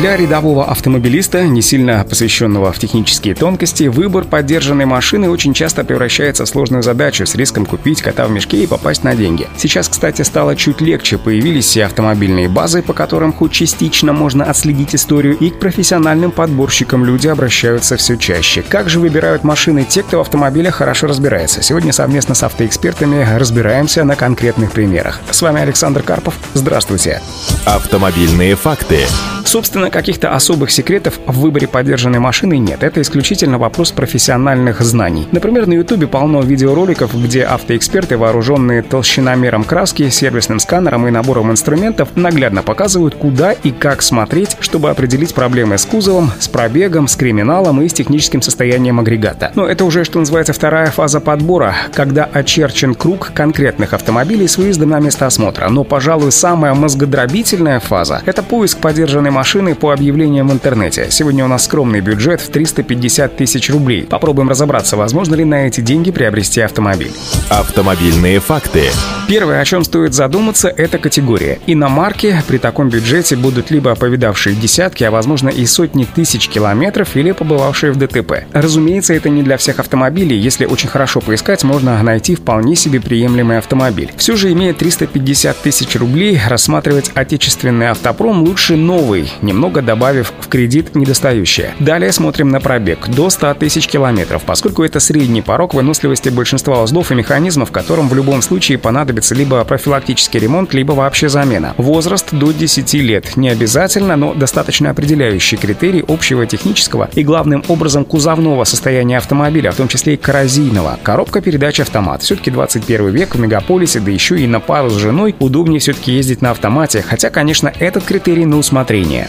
Для рядового автомобилиста, не сильно посвященного в технические тонкости, выбор поддержанной машины очень часто превращается в сложную задачу с риском купить кота в мешке и попасть на деньги. Сейчас, кстати, стало чуть легче. Появились все автомобильные базы, по которым хоть частично можно отследить историю, и к профессиональным подборщикам люди обращаются все чаще. Как же выбирают машины те, кто в автомобилях хорошо разбирается? Сегодня совместно с автоэкспертами разбираемся на конкретных примерах. С вами Александр Карпов. Здравствуйте. Автомобильные факты. Собственно, каких-то особых секретов в выборе поддержанной машины нет. Это исключительно вопрос профессиональных знаний. Например, на Ютубе полно видеороликов, где автоэксперты, вооруженные толщиномером краски, сервисным сканером и набором инструментов, наглядно показывают, куда и как смотреть, чтобы определить проблемы с кузовом, с пробегом, с криминалом и с техническим состоянием агрегата. Но это уже, что называется, вторая фаза подбора, когда очерчен круг конкретных автомобилей с выездом на место осмотра. Но, пожалуй, самая мозгодробительная фаза — это поиск поддержанной машины по объявлениям в интернете. Сегодня у нас скромный бюджет в 350 тысяч рублей. Попробуем разобраться, возможно ли на эти деньги приобрести автомобиль. Автомобильные факты. Первое, о чем стоит задуматься, это категория. Иномарки при таком бюджете будут либо повидавшие десятки, а возможно и сотни тысяч километров, или побывавшие в ДТП. Разумеется, это не для всех автомобилей. Если очень хорошо поискать, можно найти вполне себе приемлемый автомобиль. Все же, имея 350 тысяч рублей, рассматривать отечественный автопром лучше новый, немного добавив в кредит недостающее. Далее смотрим на пробег до 100 тысяч километров, поскольку это средний порог выносливости большинства узлов и механизмов, которым в любом случае понадобится либо профилактический ремонт, либо вообще замена. Возраст до 10 лет. Не обязательно, но достаточно определяющий критерий общего технического и главным образом кузовного состояния автомобиля, в том числе и коррозийного. Коробка передач автомат. Все-таки 21 век в мегаполисе, да еще и на пару с женой удобнее все-таки ездить на автомате, хотя, конечно, этот критерий на усмотрение.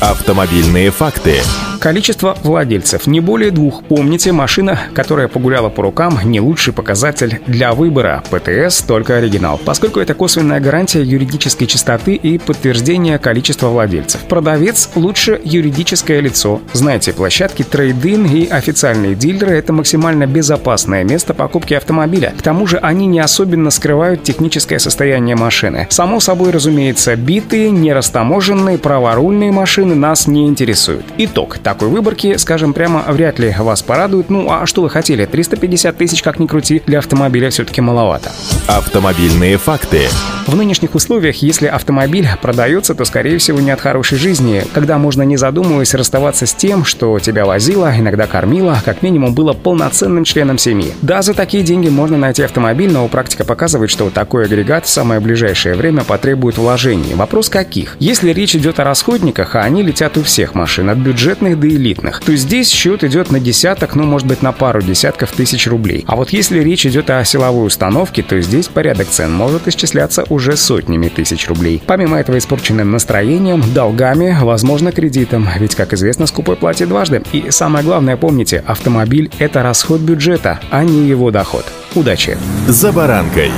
Автомобильные факты. Количество владельцев не более двух. Помните, машина, которая погуляла по рукам, не лучший показатель для выбора. ПТС только оригинал, поскольку это косвенная гарантия юридической чистоты и подтверждение количества владельцев. Продавец лучше юридическое лицо. Знаете, площадки трейдин и официальные дилеры — это максимально безопасное место покупки автомобиля. К тому же они не особенно скрывают техническое состояние машины. Само собой, разумеется, битые, нерастаможенные, праворульные машины нас не интересуют. Итог такой выборки, скажем прямо, вряд ли вас порадует. Ну, а что вы хотели? 350 тысяч, как ни крути, для автомобиля все-таки маловато. Автомобильные факты. В нынешних условиях, если автомобиль продается, то, скорее всего, не от хорошей жизни, когда можно, не задумываясь, расставаться с тем, что тебя возило, иногда кормило, как минимум было полноценным членом семьи. Да, за такие деньги можно найти автомобиль, но практика показывает, что такой агрегат в самое ближайшее время потребует вложений. Вопрос каких? Если речь идет о расходниках, а они летят у всех машин, от бюджетных до элитных, то здесь счет идет на десяток, ну, может быть, на пару десятков тысяч рублей. А вот если речь идет о силовой установке, то здесь порядок цен может исчисляться уже сотнями тысяч рублей. Помимо этого испорченным настроением, долгами, возможно, кредитом. Ведь, как известно, скупой платит дважды. И самое главное, помните, автомобиль — это расход бюджета, а не его доход. Удачи! «За баранкой»